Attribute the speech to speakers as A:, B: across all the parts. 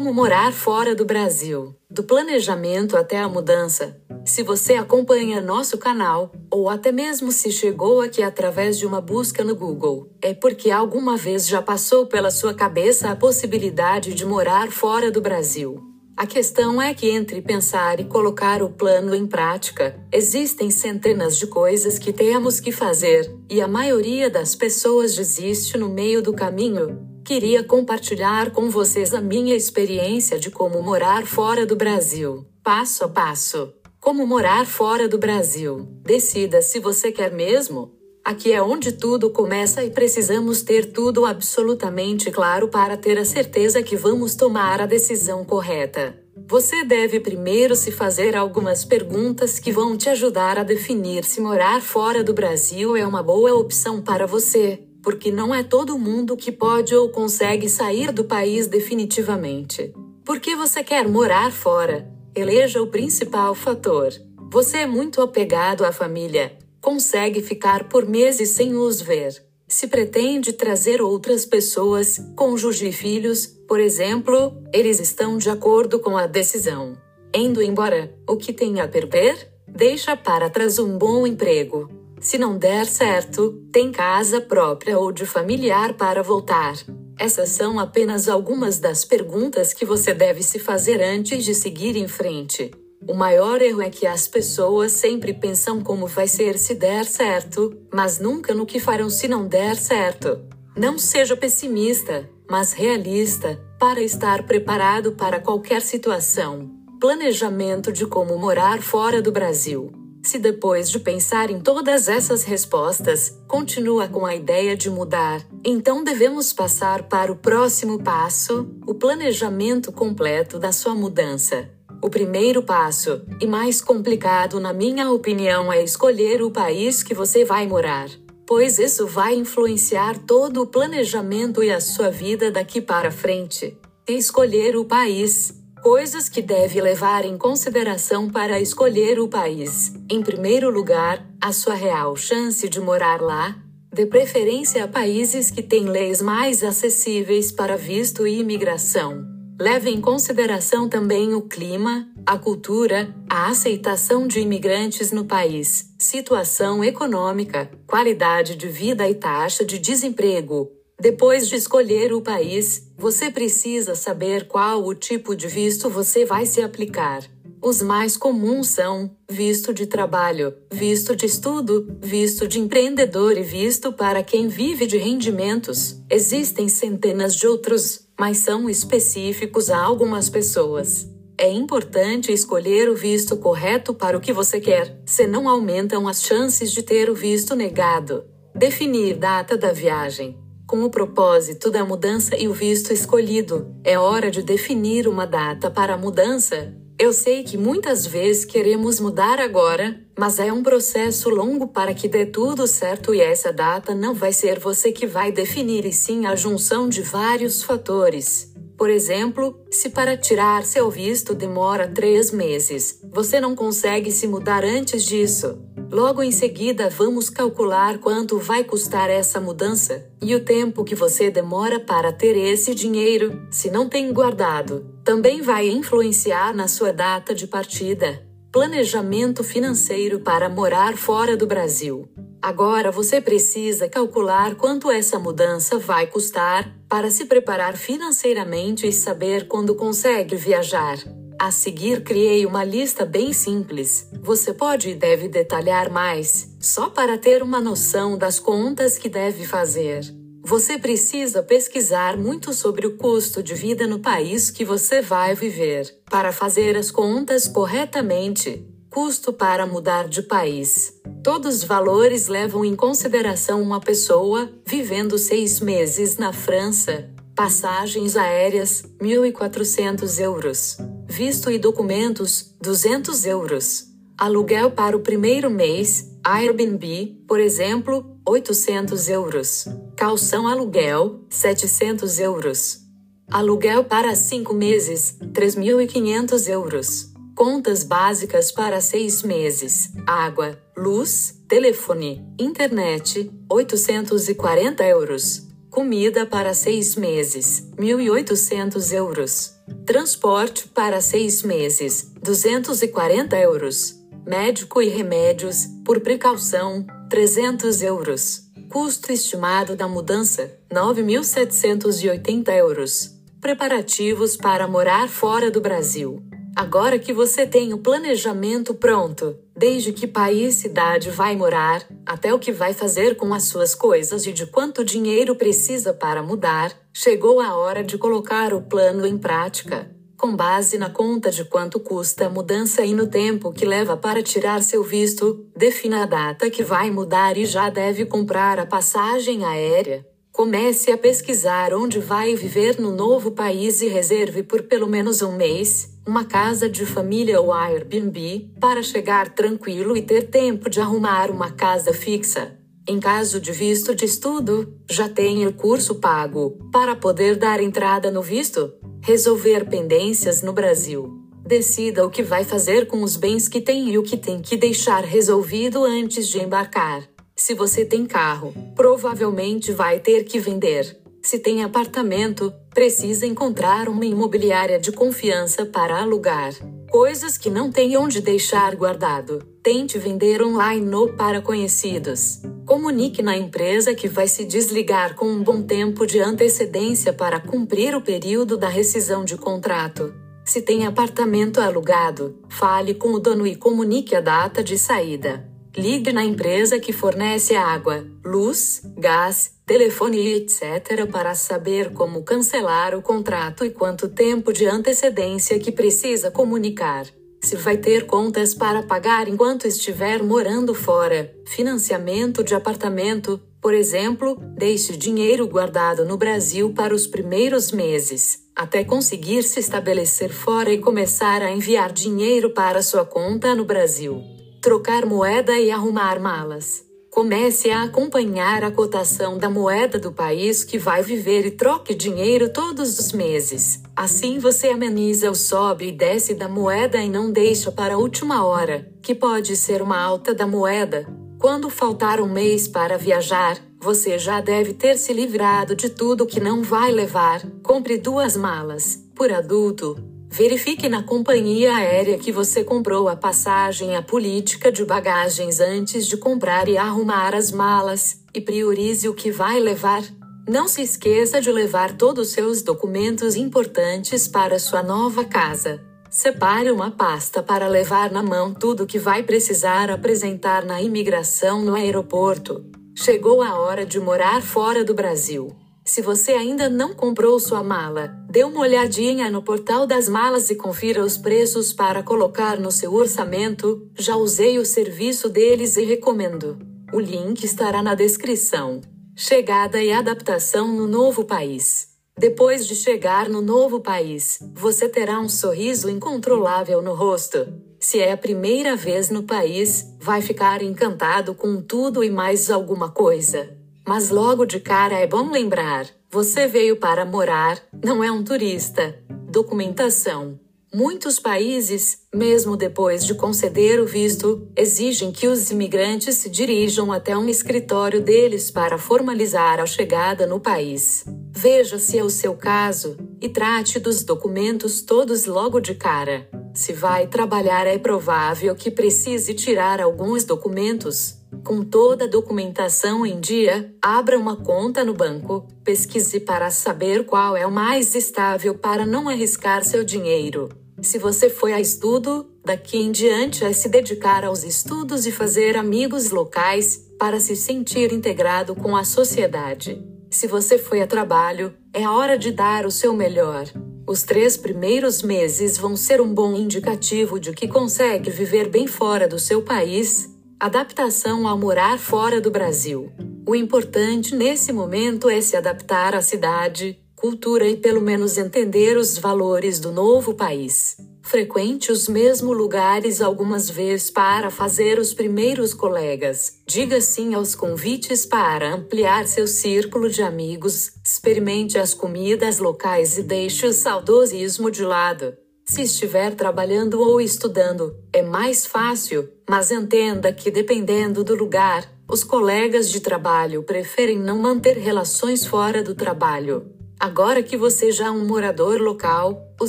A: Como morar fora do Brasil, do planejamento até a mudança. Se você acompanha nosso canal, ou até mesmo se chegou aqui através de uma busca no Google, é porque alguma vez já passou pela sua cabeça a possibilidade de morar fora do Brasil. A questão é que entre pensar e colocar o plano em prática, existem centenas de coisas que temos que fazer, e a maioria das pessoas desiste no meio do caminho, Queria compartilhar com vocês a minha experiência de como morar fora do Brasil, passo a passo. Como morar fora do Brasil. Decida se você quer mesmo. Aqui é onde tudo começa e precisamos ter tudo absolutamente claro para ter a certeza que vamos tomar a decisão correta. Você deve primeiro se fazer algumas perguntas que vão te ajudar a definir se morar fora do Brasil é uma boa opção para você porque não é todo mundo que pode ou consegue sair do país definitivamente. Por que você quer morar fora? Eleja o principal fator. Você é muito apegado à família, consegue ficar por meses sem os ver. Se pretende trazer outras pessoas, cônjuge e filhos, por exemplo, eles estão de acordo com a decisão. Indo embora, o que tem a perder? Deixa para trás um bom emprego, se não der certo, tem casa própria ou de familiar para voltar. Essas são apenas algumas das perguntas que você deve se fazer antes de seguir em frente. O maior erro é que as pessoas sempre pensam como vai ser se der certo, mas nunca no que farão se não der certo. Não seja pessimista, mas realista, para estar preparado para qualquer situação. Planejamento de como morar fora do Brasil. Se depois de pensar em todas essas respostas, continua com a ideia de mudar, então devemos passar para o próximo passo, o planejamento completo da sua mudança. O primeiro passo, e mais complicado na minha opinião, é escolher o país que você vai morar, pois isso vai influenciar todo o planejamento e a sua vida daqui para frente. Escolher o país Coisas que deve levar em consideração para escolher o país. Em primeiro lugar, a sua real chance de morar lá. De preferência a países que têm leis mais acessíveis para visto e imigração. Leve em consideração também o clima, a cultura, a aceitação de imigrantes no país, situação econômica, qualidade de vida e taxa de desemprego, depois de escolher o país, você precisa saber qual o tipo de visto você vai se aplicar. Os mais comuns são visto de trabalho, visto de estudo, visto de empreendedor e visto para quem vive de rendimentos. Existem centenas de outros, mas são específicos a algumas pessoas. É importante escolher o visto correto para o que você quer, senão aumentam as chances de ter o visto negado. Definir data da viagem. Com o propósito da mudança e o visto escolhido, é hora de definir uma data para a mudança. Eu sei que muitas vezes queremos mudar agora, mas é um processo longo para que dê tudo certo e essa data não vai ser você que vai definir e sim a junção de vários fatores. Por exemplo, se para tirar seu visto demora três meses, você não consegue se mudar antes disso. Logo em seguida, vamos calcular quanto vai custar essa mudança e o tempo que você demora para ter esse dinheiro, se não tem guardado. Também vai influenciar na sua data de partida. Planejamento financeiro para morar fora do Brasil. Agora você precisa calcular quanto essa mudança vai custar para se preparar financeiramente e saber quando consegue viajar. A seguir, criei uma lista bem simples. Você pode e deve detalhar mais, só para ter uma noção das contas que deve fazer. Você precisa pesquisar muito sobre o custo de vida no país que você vai viver, para fazer as contas corretamente. Custo para mudar de país. Todos os valores levam em consideração uma pessoa vivendo seis meses na França. Passagens aéreas, 1.400 euros visto e documentos, 200 euros. Aluguel para o primeiro mês, Airbnb, por exemplo, 800 euros. Calção aluguel, 700 euros. Aluguel para cinco meses, 3.500 euros. Contas básicas para seis meses: água, luz, telefone, internet, 840 euros. Comida para seis meses, 1.800 euros. Transporte para seis meses, 240 euros. Médico e remédios, por precaução, 300 euros. Custo estimado da mudança, 9.780 euros. Preparativos para morar fora do Brasil. Agora que você tem o planejamento pronto, desde que país e cidade vai morar, até o que vai fazer com as suas coisas e de quanto dinheiro precisa para mudar, chegou a hora de colocar o plano em prática. Com base na conta de quanto custa a mudança e no tempo que leva para tirar seu visto, defina a data que vai mudar e já deve comprar a passagem aérea. Comece a pesquisar onde vai viver no novo país e reserve por pelo menos um mês uma casa de família ou Airbnb para chegar tranquilo e ter tempo de arrumar uma casa fixa. Em caso de visto de estudo, já tem o curso pago para poder dar entrada no visto, resolver pendências no Brasil. Decida o que vai fazer com os bens que tem e o que tem que deixar resolvido antes de embarcar. Se você tem carro, provavelmente vai ter que vender. Se tem apartamento, precisa encontrar uma imobiliária de confiança para alugar. Coisas que não tem onde deixar guardado. Tente vender online ou para conhecidos. Comunique na empresa que vai se desligar com um bom tempo de antecedência para cumprir o período da rescisão de contrato. Se tem apartamento alugado, fale com o dono e comunique a data de saída. Ligue na empresa que fornece água, luz, gás, telefone etc. para saber como cancelar o contrato e quanto tempo de antecedência que precisa comunicar. Se vai ter contas para pagar enquanto estiver morando fora, financiamento de apartamento, por exemplo, deixe dinheiro guardado no Brasil para os primeiros meses, até conseguir se estabelecer fora e começar a enviar dinheiro para sua conta no Brasil trocar moeda e arrumar malas. Comece a acompanhar a cotação da moeda do país que vai viver e troque dinheiro todos os meses. Assim você ameniza o sobe e desce da moeda e não deixa para a última hora, que pode ser uma alta da moeda. Quando faltar um mês para viajar, você já deve ter se livrado de tudo que não vai levar. Compre duas malas, por adulto, Verifique na companhia aérea que você comprou a passagem a política de bagagens antes de comprar e arrumar as malas, e priorize o que vai levar. Não se esqueça de levar todos os seus documentos importantes para sua nova casa. Separe uma pasta para levar na mão tudo que vai precisar apresentar na imigração no aeroporto. Chegou a hora de morar fora do Brasil. Se você ainda não comprou sua mala, dê uma olhadinha no portal das malas e confira os preços para colocar no seu orçamento. Já usei o serviço deles e recomendo. O link estará na descrição. Chegada e adaptação no novo país. Depois de chegar no novo país, você terá um sorriso incontrolável no rosto. Se é a primeira vez no país, vai ficar encantado com tudo e mais alguma coisa. Mas logo de cara é bom lembrar: você veio para morar, não é um turista. Documentação. Muitos países, mesmo depois de conceder o visto, exigem que os imigrantes se dirijam até um escritório deles para formalizar a chegada no país. Veja se é o seu caso e trate dos documentos todos logo de cara. Se vai trabalhar, é provável que precise tirar alguns documentos, com toda a documentação em dia, abra uma conta no banco, pesquise para saber qual é o mais estável para não arriscar seu dinheiro. Se você foi a estudo, daqui em diante é se dedicar aos estudos e fazer amigos locais para se sentir integrado com a sociedade. Se você foi a trabalho, é hora de dar o seu melhor. Os três primeiros meses vão ser um bom indicativo de que consegue viver bem fora do seu país Adaptação ao morar fora do Brasil. O importante nesse momento é se adaptar à cidade, cultura e pelo menos entender os valores do novo país. Frequente os mesmos lugares algumas vezes para fazer os primeiros colegas. Diga sim aos convites para ampliar seu círculo de amigos. Experimente as comidas locais e deixe o saudosismo de lado. Se estiver trabalhando ou estudando, é mais fácil, mas entenda que dependendo do lugar, os colegas de trabalho preferem não manter relações fora do trabalho. Agora que você já é um morador local, o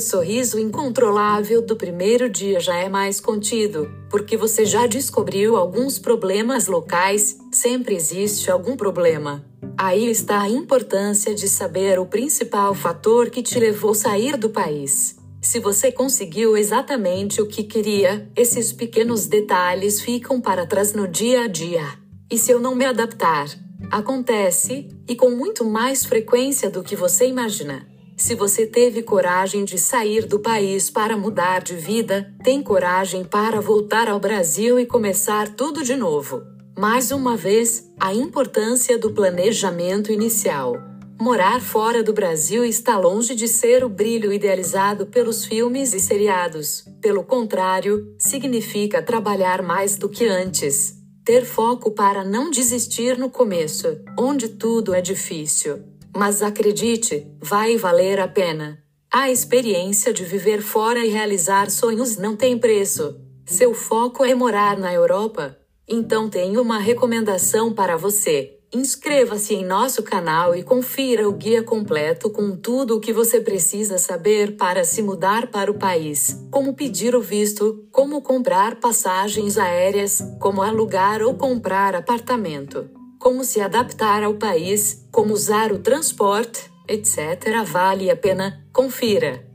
A: sorriso incontrolável do primeiro dia já é mais contido, porque você já descobriu alguns problemas locais, sempre existe algum problema. Aí está a importância de saber o principal fator que te levou a sair do país. Se você conseguiu exatamente o que queria, esses pequenos detalhes ficam para trás no dia a dia. E se eu não me adaptar? Acontece, e com muito mais frequência do que você imagina. Se você teve coragem de sair do país para mudar de vida, tem coragem para voltar ao Brasil e começar tudo de novo. Mais uma vez, a importância do planejamento inicial. Morar fora do Brasil está longe de ser o brilho idealizado pelos filmes e seriados. Pelo contrário, significa trabalhar mais do que antes. Ter foco para não desistir no começo, onde tudo é difícil. Mas acredite, vai valer a pena. A experiência de viver fora e realizar sonhos não tem preço. Seu foco é morar na Europa? Então tenho uma recomendação para você. Inscreva-se em nosso canal e confira o guia completo com tudo o que você precisa saber para se mudar para o país: como pedir o visto, como comprar passagens aéreas, como alugar ou comprar apartamento, como se adaptar ao país, como usar o transporte, etc. Vale a pena, confira.